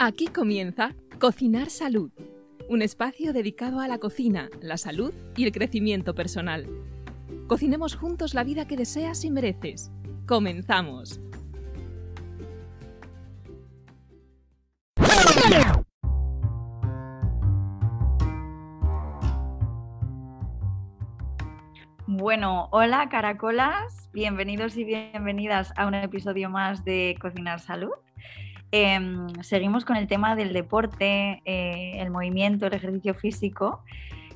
Aquí comienza Cocinar Salud, un espacio dedicado a la cocina, la salud y el crecimiento personal. Cocinemos juntos la vida que deseas y mereces. Comenzamos. Bueno, hola caracolas, bienvenidos y bienvenidas a un episodio más de Cocinar Salud. Em, seguimos con el tema del deporte, eh, el movimiento, el ejercicio físico.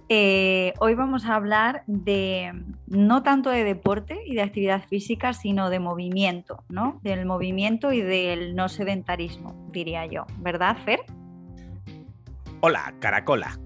Eh, hoy vamos a hablar de no tanto de deporte y de actividad física, sino de movimiento, ¿no? Del movimiento y del no sedentarismo, diría yo. ¿Verdad, Fer? Hola, Caracola.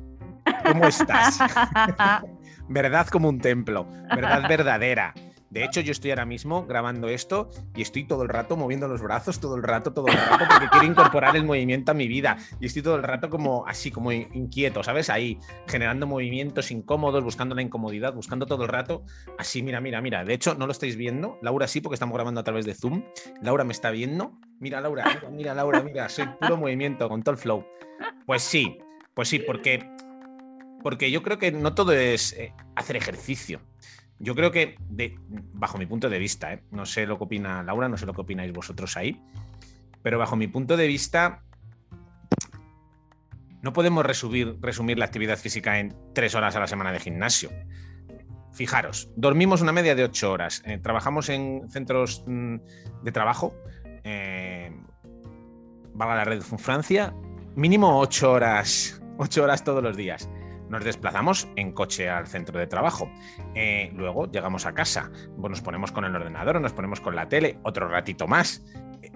¿Cómo estás? verdad como un templo, verdad verdadera. De hecho, yo estoy ahora mismo grabando esto y estoy todo el rato moviendo los brazos, todo el rato, todo el rato, porque quiero incorporar el movimiento a mi vida. Y estoy todo el rato como así, como inquieto, ¿sabes? Ahí, generando movimientos incómodos, buscando la incomodidad, buscando todo el rato. Así, mira, mira, mira. De hecho, no lo estáis viendo. Laura sí, porque estamos grabando a través de Zoom. Laura me está viendo. Mira, Laura, mira, mira Laura, mira, soy puro movimiento con todo el flow. Pues sí, pues sí, porque, porque yo creo que no todo es eh, hacer ejercicio. Yo creo que, bajo mi punto de vista, ¿eh? no sé lo que opina Laura, no sé lo que opináis vosotros ahí, pero bajo mi punto de vista, no podemos resumir, resumir la actividad física en tres horas a la semana de gimnasio. Fijaros, dormimos una media de ocho horas, eh, trabajamos en centros mm, de trabajo, eh, valga la red Francia, mínimo ocho horas, ocho horas todos los días nos desplazamos en coche al centro de trabajo. Eh, luego llegamos a casa, nos ponemos con el ordenador, nos ponemos con la tele, otro ratito más.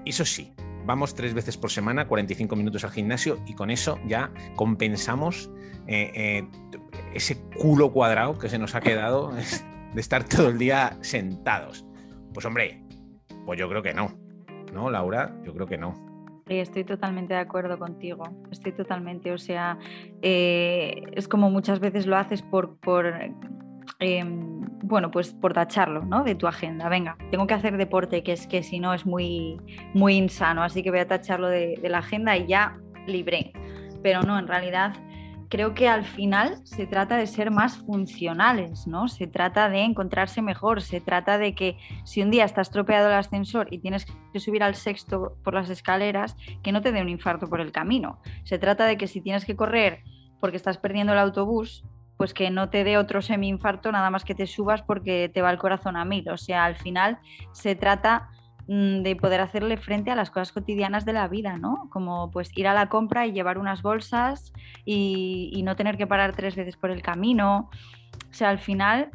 Eso sí, vamos tres veces por semana, 45 minutos al gimnasio y con eso ya compensamos eh, eh, ese culo cuadrado que se nos ha quedado de estar todo el día sentados. Pues hombre, pues yo creo que no. ¿No, Laura? Yo creo que no estoy totalmente de acuerdo contigo. Estoy totalmente, o sea, eh, es como muchas veces lo haces por, por em, bueno, pues por tacharlo, ¿no? De tu agenda. Venga, tengo que hacer deporte, que es que si no es muy, muy insano, así que voy a tacharlo de, de la agenda y ya libre. Pero no, en realidad creo que al final se trata de ser más funcionales, ¿no? Se trata de encontrarse mejor, se trata de que si un día estás tropeado el ascensor y tienes que subir al sexto por las escaleras, que no te dé un infarto por el camino. Se trata de que si tienes que correr porque estás perdiendo el autobús, pues que no te dé otro semi-infarto nada más que te subas porque te va el corazón a mil. O sea, al final se trata de poder hacerle frente a las cosas cotidianas de la vida, ¿no? Como pues ir a la compra y llevar unas bolsas y, no tener que parar tres veces por el camino. O sea, al final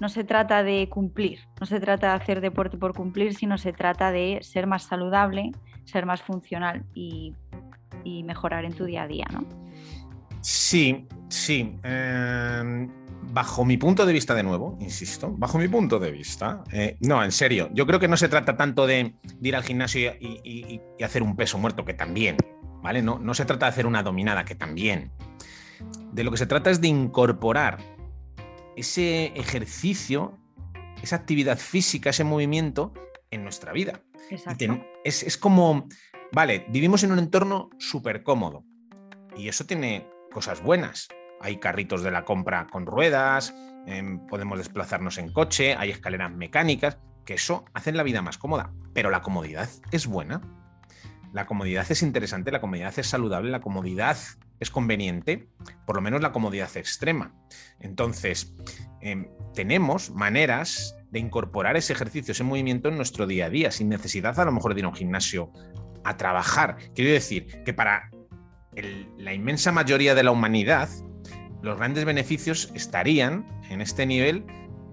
no se trata de cumplir, no se trata de hacer deporte por cumplir, sino se trata de ser más saludable, ser más funcional y, mejorar en tu día a día, ¿no? Sí, sí. Em, bajo mi punto de vista de nuevo, insisto, bajo mi punto de vista, eh, no, en serio, yo creo que no se trata tanto de, ir al gimnasio y, hacer un peso muerto, que también, ¿vale? No, no se trata de hacer una dominada, que también. De lo que se trata es de incorporar ese ejercicio, esa actividad física, ese movimiento en nuestra vida. es, es como, vale, vivimos en un entorno súper cómodo y eso tiene cosas buenas hay carritos de la compra con ruedas, em, podemos desplazarnos en coche, hay escaleras mecánicas, que eso hacen la vida más cómoda. Pero la comodidad es buena. La comodidad es interesante, la comodidad es saludable, la comodidad es conveniente, por lo menos la comodidad extrema. Entonces, em, tenemos maneras de incorporar ese ejercicio, ese movimiento en nuestro día a día, sin necesidad a lo mejor de ir a un gimnasio a trabajar. Quiero decir que para la inmensa mayoría de la humanidad, los grandes beneficios estarían en este nivel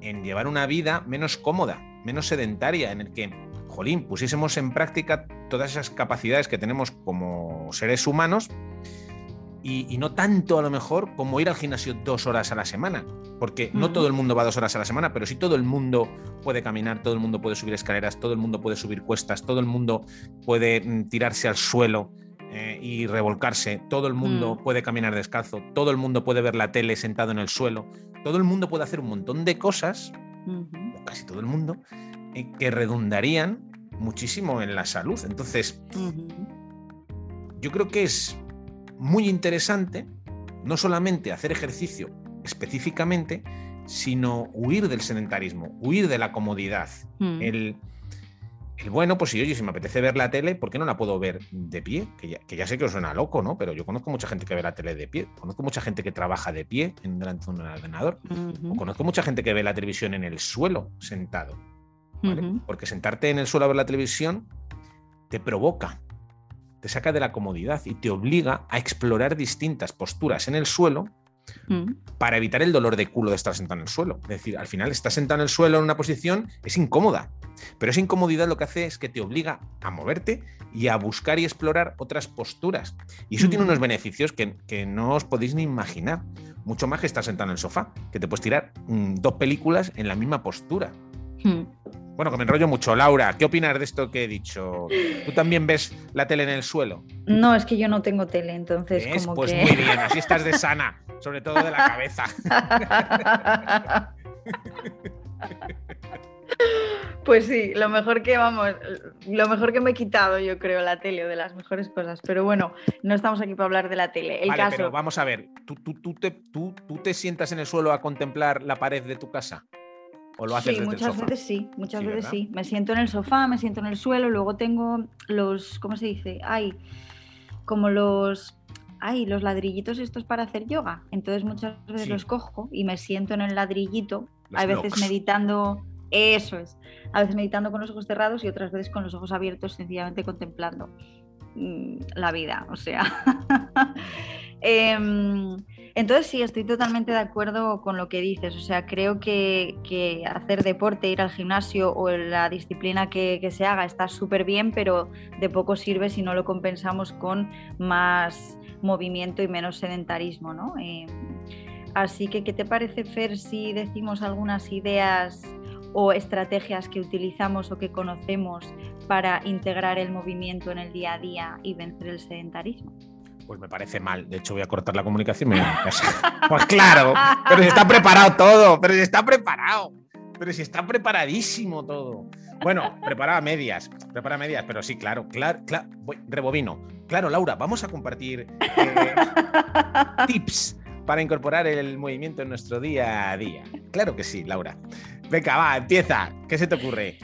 en llevar una vida menos cómoda, menos sedentaria, en el que, jolín, pusiésemos en práctica todas esas capacidades que tenemos como seres humanos y, no tanto a lo mejor como ir al gimnasio dos horas a la semana, porque no todo el mundo va dos horas a la semana, pero sí todo el mundo puede caminar, todo el mundo puede subir escaleras, todo el mundo puede subir cuestas, todo el mundo puede mm, tirarse al suelo eh, y revolcarse. Todo el mundo mm. puede caminar descalzo, todo el mundo puede ver la tele sentado en el suelo, todo el mundo puede hacer un montón de cosas, casi todo el mundo, eh, que redundarían muchísimo en la salud. Entonces, yo creo que es muy interesante no solamente hacer ejercicio específicamente, sino huir del sedentarismo, huir de la comodidad. Mm. El, el bueno, pues si oye, si me apetece ver la tele, ¿por qué no la puedo ver de pie? Que ya, que ya sé que os suena loco, ¿no? Pero yo conozco mucha gente que ve la tele de pie, conozco mucha gente que trabaja de pie en delante de un ordenador, o Ujú, conozco mucha gente que ve la televisión en el suelo, sentado. ¿vale? Porque sentarte en el suelo a ver la televisión te provoca, te saca de la comodidad y te obliga a explorar distintas posturas en el suelo Mm. para evitar el dolor de culo de estar sentado en el suelo. Es decir, al final estás sentado en el suelo en una posición, es incómoda, pero esa incomodidad lo que hace es que te obliga a moverte y a buscar y explorar otras posturas. Y eso tiene unos beneficios que, que no os podéis ni imaginar. Mucho más que estar sentado en el sofá, que te puedes tirar mm, dos películas en la misma postura. Mm. Bueno, que me enrollo mucho. Laura, ¿qué opinas de esto que he dicho? ¿Tú también ves la tele en el suelo? No, es que yo no tengo tele, entonces ¿Ves? como Pues que... muy bien, así estás de sana, sobre todo de la cabeza. Pues sí, lo mejor que vamos, lo mejor que me he quitado, yo creo, la tele, o de las mejores cosas. Pero bueno, no estamos aquí para hablar de la tele. El vale, caso, pero vamos a ver, ¿tú, tú, tú te, tú, tú te sientas en el suelo a contemplar la pared de tu casa? ¿O lo haces sí, desde muchas el sofá? veces sí, muchas Sí, veces ¿verdad? sí. Me siento en el sofá, me siento en el suelo, luego tengo los, ¿cómo se dice? Ay, como los, ay, los ladrillitos estos para hacer yoga. Entonces muchas veces Sí. los cojo y me siento en el ladrillito, Los a veces blocks. meditando, eso es, a veces meditando con los ojos cerrados y otras veces con los ojos abiertos, sencillamente contemplando mm, la vida, o sea. Em, entonces sí, estoy totalmente de acuerdo con lo que dices. O sea, creo que, hacer deporte, ir al gimnasio o la disciplina que, que se haga está súper bien, pero de poco sirve si no lo compensamos con más movimiento y menos sedentarismo, ¿no? Em, así que, ¿qué te parece, Fer, si decimos algunas ideas o estrategias que utilizamos o que conocemos para integrar el movimiento en el día a día y vencer el sedentarismo? Pues me parece mal. De hecho, voy a cortar la comunicación y me voy a mi casa. Pues claro, pero si está preparado todo, pero si está preparado, pero si está preparadísimo todo. Bueno, prepara a medias, prepara medias, pero sí, claro, claro, claro, voy, rebobino. Claro, Laura, vamos a compartir eh, tips para incorporar el movimiento en nuestro día a día. Claro que sí, Laura. Venga, va, empieza. ¿Qué se te ocurre?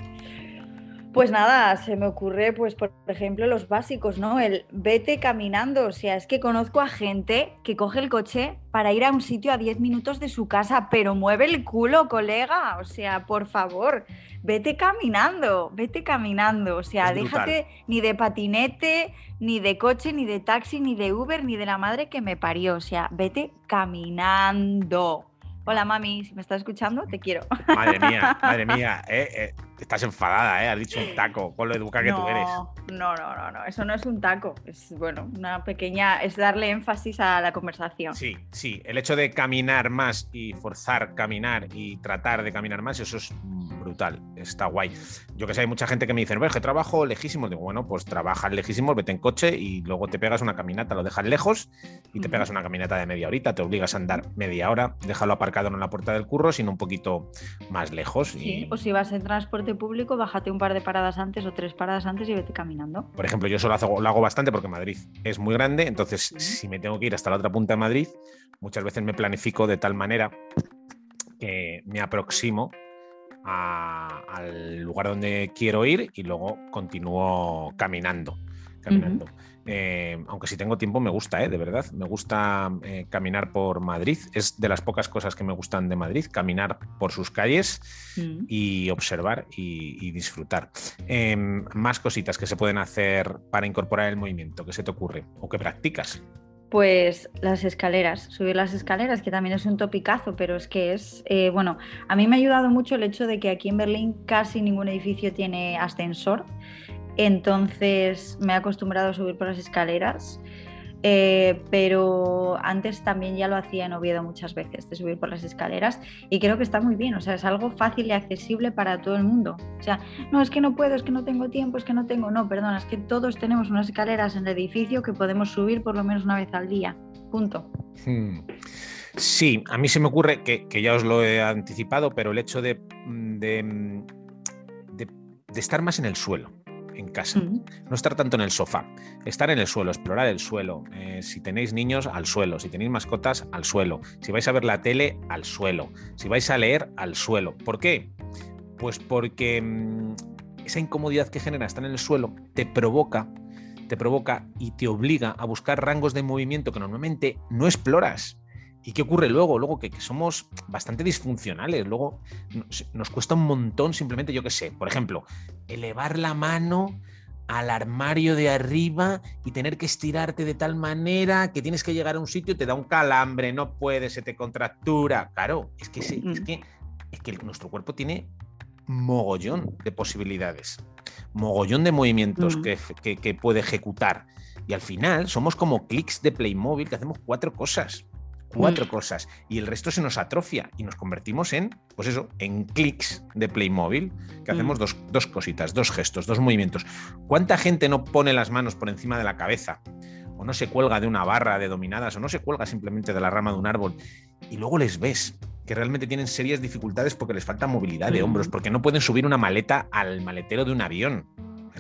Pues nada, se me ocurre, pues por ejemplo, los básicos, ¿no? El vete caminando. O sea, es que conozco a gente que coge el coche para ir a un sitio a 10 minutos de su casa, pero mueve el culo, colega. O sea, por favor, vete caminando, vete caminando. O sea, déjate ni de patinete, ni de coche, ni de taxi, ni de Uber, ni de la madre que me parió. O sea, vete caminando. Hola, mami, si me estás escuchando, te quiero. Madre mía, madre mía. eh, eh, estás enfadada, ¿eh? Has dicho un taco con lo educada que tú eres. No, no, no, no, eso no es un taco, es bueno, una pequeña, es darle énfasis a la conversación. Sí, sí, el hecho de caminar más y forzar caminar y tratar de caminar más, eso es brutal, está guay. Yo que sé, hay mucha gente que me dice, que trabajo lejísimos, digo, bueno, pues trabajas lejísimos, vete en coche y luego te pegas una caminata, lo dejas lejos y te pegas una caminata de media horita, te obligas a andar media hora, déjalo aparcado no en la puerta del curro, sino un poquito más lejos. Sí, o si vas en transporte público, bájate un par de paradas antes o tres paradas antes y vete caminando. Por ejemplo, yo eso lo hago, lo hago bastante porque Madrid es muy grande, entonces si me tengo que ir hasta la otra punta de Madrid, muchas veces me planifico de tal manera que me aproximo a- al lugar donde quiero ir y luego continúo caminando. caminando. Eh, aunque si tengo tiempo me gusta, ¿eh? de verdad. Me gusta eh, caminar por Madrid. Es de las pocas cosas que me gustan de Madrid, caminar por sus calles Mm. y observar y, y disfrutar. Em, más cositas que se pueden hacer para incorporar el movimiento, ¿qué se te ocurre? ¿O que practicas? Pues las escaleras, subir las escaleras, que también es un topicazo, pero es que es, eh, bueno, a mí me ha ayudado mucho el hecho de que aquí en Berlín casi ningún edificio tiene ascensor, entonces me he acostumbrado a subir por las escaleras, eh, pero antes también ya lo hacía en Oviedo muchas veces, de subir por las escaleras, y creo que está muy bien, o sea, es algo fácil y accesible para todo el mundo. O sea, no, es que no puedo, es que no tengo tiempo, es que no tengo, no, perdona, es que todos tenemos unas escaleras en el edificio que podemos subir por lo menos una vez al día. Punto. Hmm. Sí, a mí se me ocurre que, que ya os lo he anticipado, pero el hecho de, de estar más en el suelo. En casa. Mm. No estar tanto en el sofá, estar en el suelo, explorar el suelo. Eh, si tenéis niños, al suelo. Si tenéis mascotas, al suelo. Si vais a ver la tele, al suelo. Si vais a leer, al suelo. ¿Por qué? Pues porque mm, esa incomodidad que genera estar en el suelo te provoca, te provoca y te obliga a buscar rangos de movimiento que normalmente no exploras. ¿Y qué ocurre luego? Luego que, que somos bastante disfuncionales. Luego nos, nos cuesta un montón simplemente, yo qué sé, por ejemplo, elevar la mano al armario de arriba y tener que estirarte de tal manera que tienes que llegar a un sitio, te da un calambre, no puedes, se te contractura. Claro, es que, se- es Mm. que, es que nuestro cuerpo tiene mogollón de posibilidades, mogollón de movimientos Mm. que, que- que puede ejecutar. Y al final somos como clics de Playmobil que hacemos cuatro cosas. Cuatro Mm. cosas. Y el resto se nos atrofia y nos convertimos en, pues eso, en clics de Playmobil, que hacemos Mm. dos, dos cositas, dos gestos, dos movimientos. ¿Cuánta gente no pone las manos por encima de la cabeza? O no se cuelga de una barra de dominadas, o no se cuelga simplemente de la rama de un árbol. Y luego les ves que realmente tienen serias dificultades porque les falta movilidad de Mm. hombros, porque no pueden subir una maleta al maletero de un avión.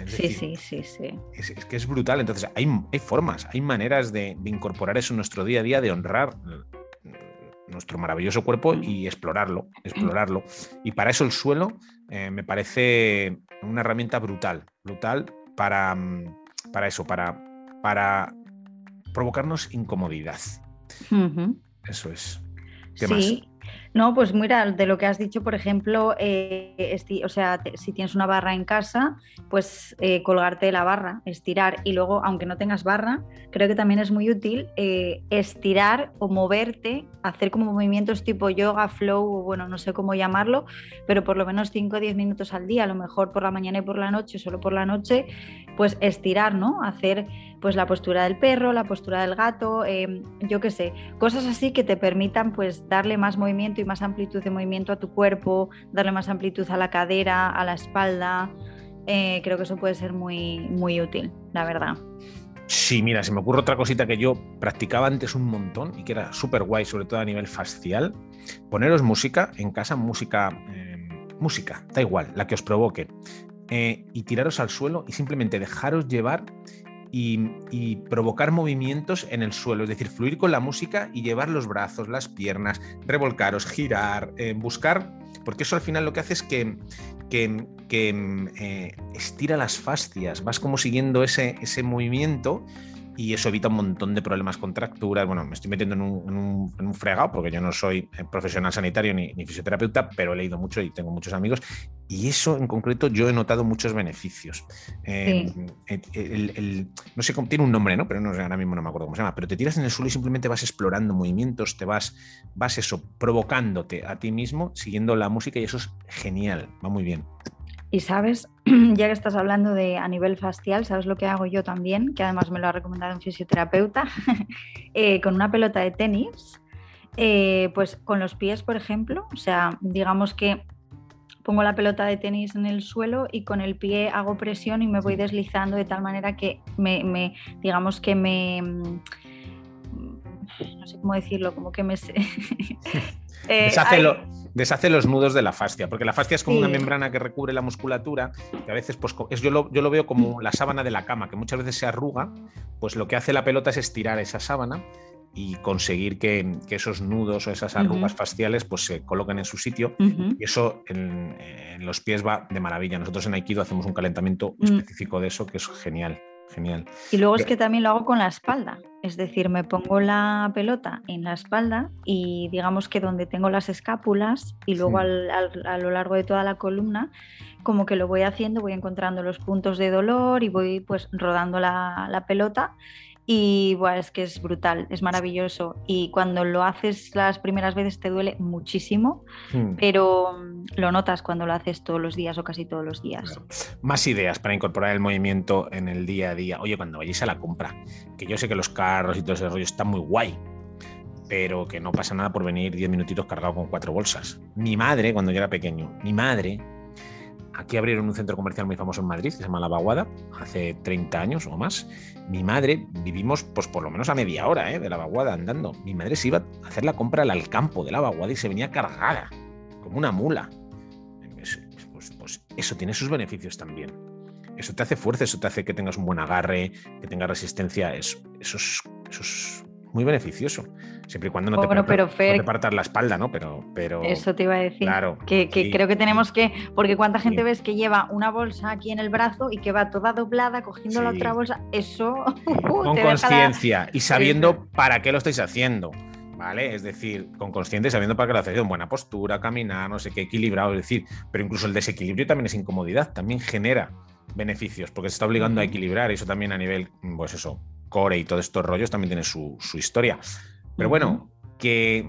Es Sí, decir, sí, sí, sí. es, es que es brutal. Entonces, hay, hay formas, hay maneras de, de incorporar eso en nuestro día a día, de honrar mm, nuestro maravilloso cuerpo y explorarlo, explorarlo. Y para eso el suelo eh, me parece una herramienta brutal, brutal para, mm, para eso, para, para provocarnos incomodidad. Eso es. ¿Qué más? No, pues mira, de lo que has dicho, por ejemplo, eh, o sea, si tienes una barra en casa, pues eh, colgarte de la barra, estirar. Y luego, aunque no tengas barra, creo que también es muy útil eh, estirar o moverte, hacer como movimientos tipo yoga, flow, o bueno, no sé cómo llamarlo, pero por lo menos 5 o 10 minutos al día, a lo mejor por la mañana y por la noche, solo por la noche, pues estirar, ¿no? Hacer pues la postura del perro, la postura del gato, eh, yo qué sé, cosas así que te permitan pues darle más movimiento y más amplitud de movimiento a tu cuerpo, darle más amplitud a la cadera, a la espalda. Eh, creo que eso puede ser muy, muy útil, la verdad. Sí, mira, se me ocurre otra cosita que yo practicaba antes un montón y que era súper guay, sobre todo a nivel fascial. Poneros música en casa, música, eh, música, da igual, la que os provoque, eh, y tiraros al suelo y simplemente dejaros llevar y, provocar movimientos en el suelo, es decir, fluir con la música y llevar los brazos, las piernas, revolcaros, girar, eh, buscar, porque eso al final lo que hace es que, que, que, eh, estira las fascias, vas como siguiendo ese, ese movimiento y eso evita un montón de problemas, contracturas. Bueno, me estoy metiendo en un, en un, en un fregado porque yo no soy eh, profesional sanitario ni, ni, fisioterapeuta, pero he leído mucho y tengo muchos amigos. Y eso en concreto yo he notado muchos beneficios. Eh, sí. el, el, no sé cómo tiene un nombre, ¿no? Pero no, ahora mismo no me acuerdo cómo se llama. Pero te tiras en el suelo y simplemente vas explorando movimientos, te vas, vas eso, provocándote a ti mismo, siguiendo la música y eso es genial, va muy bien. Y sabes, ya que estás hablando de a nivel facial, ¿sabes lo que hago yo también? Que además me lo ha recomendado un fisioterapeuta, eh, con una pelota de tenis, eh, pues con los pies, por ejemplo, o sea, digamos que pongo la pelota de tenis en el suelo y con el pie hago presión y me voy deslizando de tal manera que me, me digamos que me no sé cómo decirlo, como que me... eh, deshace, lo, deshace, los nudos de la fascia, porque la fascia es como sí. una membrana que recubre la musculatura, que a veces pues, es, yo, lo, yo lo veo como la sábana de la cama, que muchas veces se arruga, pues lo que hace la pelota es estirar esa sábana y conseguir que, que, esos nudos o esas arrugas uh -huh. faciales pues se coloquen en su sitio uh -huh. y eso en, en, los pies va de maravilla. Nosotros en Aikido hacemos un calentamiento uh -huh. específico de eso que es genial. Genial. Y luego es que también lo hago con la espalda, es decir, me pongo la pelota en la espalda y digamos que donde tengo las escápulas y luego sí. al, al, a lo largo de toda la columna, como que lo voy haciendo, voy encontrando los puntos de dolor y voy pues rodando la, la pelota y bueno, es que es brutal, es maravilloso. Y cuando lo haces las primeras veces te duele muchísimo, mm. pero lo notas cuando lo haces todos los días o casi todos los días. Claro. Más ideas para incorporar el movimiento en el día a día. Oye, cuando vayáis a la compra, que yo sé que los carros y todo ese rollo está muy guay, pero que no pasa nada por venir 10 minutitos cargado con cuatro bolsas. Mi madre, cuando yo era pequeño, mi madre Aquí abrieron un centro comercial muy famoso en Madrid, que se llama La Vaguada, hace 30 años o más. Mi madre, vivimos pues por lo menos a media hora ¿eh? de La Vaguada andando. Mi madre se iba a hacer la compra al campo de La Vaguada y se venía cargada, como una mula. Pues, pues, eso tiene sus beneficios también. eso te hace fuerza, eso te hace que tengas un buen agarre, que tengas resistencia. eso, es, muy beneficioso. Siempre y cuando no, te, partas, la espalda, ¿no? Pero, pero. Eso te iba a decir. Claro. Que, creo que tenemos que. Porque cuánta gente ves que lleva una bolsa aquí en el brazo y que va toda doblada cogiendo la otra bolsa. Eso. Con conciencia y sabiendo para qué lo estáis haciendo. ¿Vale? Es decir, con consciente, sabiendo para qué lo hacéis, en buena postura, caminar, no sé qué, equilibrado, es decir, pero incluso el desequilibrio también es incomodidad, también genera beneficios, porque se está obligando a equilibrar, y eso también a nivel, pues eso, core y todos estos rollos también tiene su, historia. Pero bueno, que,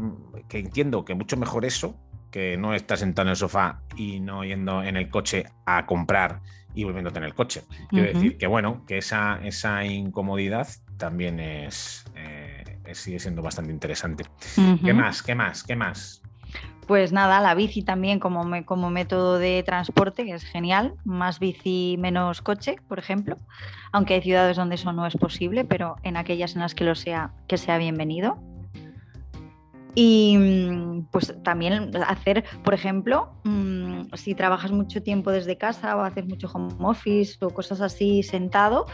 entiendo que mucho mejor eso, que no estar sentado en el sofá y no yendo en el coche a comprar y volviéndote en el coche. Quiero decir que bueno, que esa, esa incomodidad también es, eh, sigue siendo bastante interesante. ¿Qué más? ¿Qué más? ¿Qué más? Pues nada, la bici también como, como método de transporte, es genial. Más bici, menos coche, por ejemplo. Aunque hay ciudades donde eso no es posible, pero en aquellas en las que lo sea, que sea bienvenido. Y pues también hacer, por ejemplo, mm, si trabajas mucho tiempo desde casa o haces mucho home office o cosas así sentado,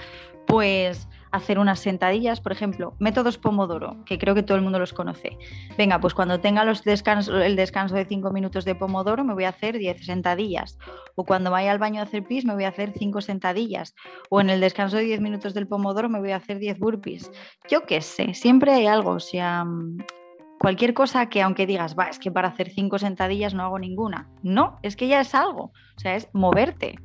pues hacer unas sentadillas, por ejemplo, métodos Pomodoro, que creo que todo el mundo los conoce. Venga, pues cuando tenga los el descanso de 5 minutos de Pomodoro, me voy a hacer 10 sentadillas. O cuando vaya al baño a hacer pis, me voy a hacer 5 sentadillas. O en el descanso de 10 minutos del Pomodoro, me voy a hacer 10 burpees. Yo qué sé, siempre hay algo. O sea, cualquier cosa que aunque digas, va, es que para hacer 5 sentadillas no hago ninguna. No, es que ya es algo. O sea, es moverte.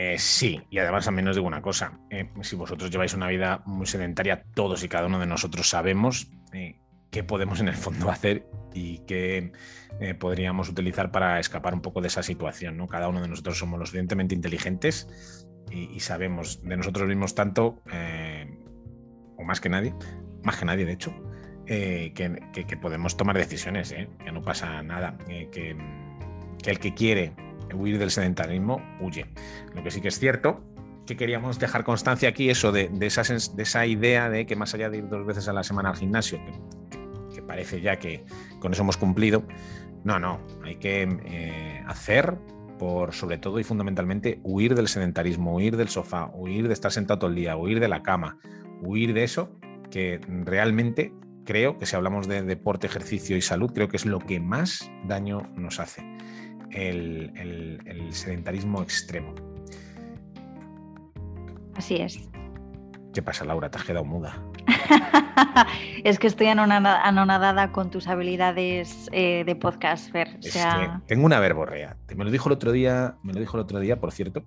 Eh, sí, y además también os digo una cosa, eh, si vosotros lleváis una vida muy sedentaria, todos y cada uno de nosotros sabemos eh, qué podemos en el fondo hacer y qué podríamos utilizar para escapar un poco de esa situación. ¿no? Cada uno de nosotros somos lo suficientemente inteligentes y, sabemos de nosotros mismos tanto, o más que nadie, más que nadie de hecho, que, podemos tomar decisiones, que no pasa nada, que el que quiere huir del sedentarismo, huye. Lo que sí que es cierto que queríamos dejar constancia aquí, eso de, esa, idea de que más allá de ir dos veces a la semana al gimnasio, que, parece ya que con eso hemos cumplido, no, no, hay que eh, hacer por sobre todo y fundamentalmente huir del sedentarismo, huir del sofá, huir de estar sentado todo el día, huir de la cama, huir de eso que realmente creo que si hablamos de deporte, ejercicio y salud, creo que es lo que más daño nos hace el, sedentarismo extremo. Así es. ¿Qué pasa, Laura? ¿Te has quedado muda? es que estoy anonadada, con tus habilidades eh, de podcast, Fer. tengo una verborrea. Me lo dijo el otro día, me lo dijo el otro día, por cierto.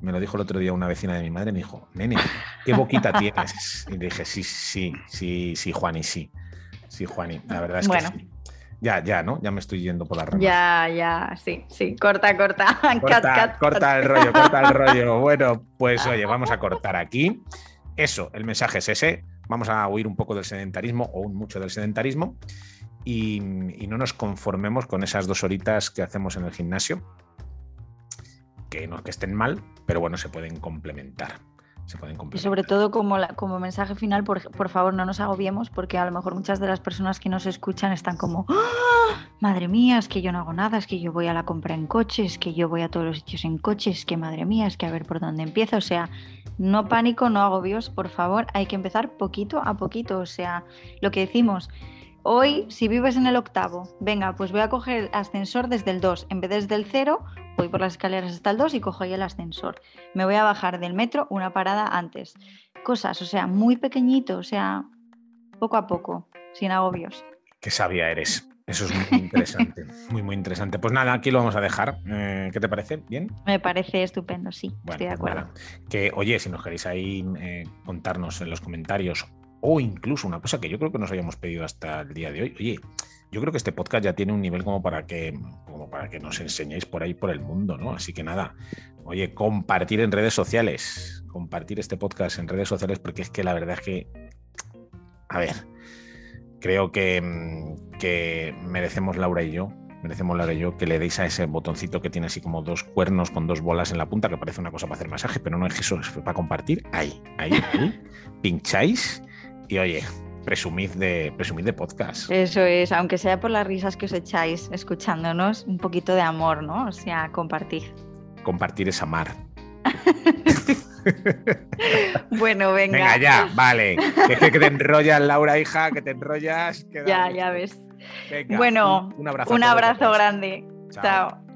Me lo dijo el otro día una vecina de mi madre, me dijo, nene, qué boquita tienes. Y dije, sí, sí, sí, sí, Juani, sí. Sí, Juani, la verdad es que sí. Ya, ya, ¿no? Ya me estoy yendo por la ramas. Ya, ya, sí, sí. Corta, corta. Corta, el rollo, corta el rollo. Bueno, pues oye, vamos a cortar aquí. Eso, el mensaje es ese. Vamos a huir un poco del sedentarismo o un mucho del sedentarismo y, no nos conformemos con esas dos horitas que hacemos en el gimnasio, que no que estén mal, pero bueno, se pueden complementar. Y sobre todo como, como mensaje final, por, favor no nos agobiemos porque a lo mejor muchas de las personas que nos escuchan están como, ¡Ah! madre mía, es que yo no hago nada, es que yo voy a la compra en coche, es que yo voy a todos los sitios en coche, es que madre mía, es que a ver por dónde empiezo. O sea, no pánico, no agobios, por favor, hay que empezar poquito a poquito. O sea, lo que decimos, Hoy, si vives en el octavo, venga, pues voy a coger el ascensor desde el 2. En vez de desde el 0, voy por las escaleras hasta el 2 y cojo ahí el ascensor. Me voy a bajar del metro una parada antes. Cosas, o sea, muy pequeñito, o sea, poco a poco, sin agobios. Qué sabia eres. Eso es muy interesante, muy, muy interesante. Pues nada, aquí lo vamos a dejar. Eh, ¿Qué te parece? ¿Bien? Me parece estupendo, sí, estoy de pues acuerdo. Que, oye, si nos queréis ahí eh, contarnos en los comentarios o incluso una cosa que yo creo que nos hayamos pedido hasta el día de hoy. Oye, yo creo que este podcast ya tiene un nivel como para que, como para que nos enseñéis por ahí por el mundo, ¿no? Así que nada, oye, compartir en redes sociales, compartir este podcast en redes sociales, porque es que la verdad es que, a ver, creo que, que merecemos Laura y yo, merecemos Laura y yo que le deis a ese botoncito que tiene así como dos cuernos con dos bolas en la punta, que parece una cosa para hacer masaje, pero no es eso, es para compartir. Ahí, ahí, ahí. Pincháis y oye, presumid de, presumid de podcast. Eso es, aunque sea por las risas que os echáis escuchándonos, un poquito de amor, ¿no? O sea, compartir. Compartir es amar. bueno, venga. Venga, ya, vale. Es que, te enrollas, Laura, hija, que te enrollas. Ya, ya ves. Venga, bueno, un, abrazo, grande. Chao.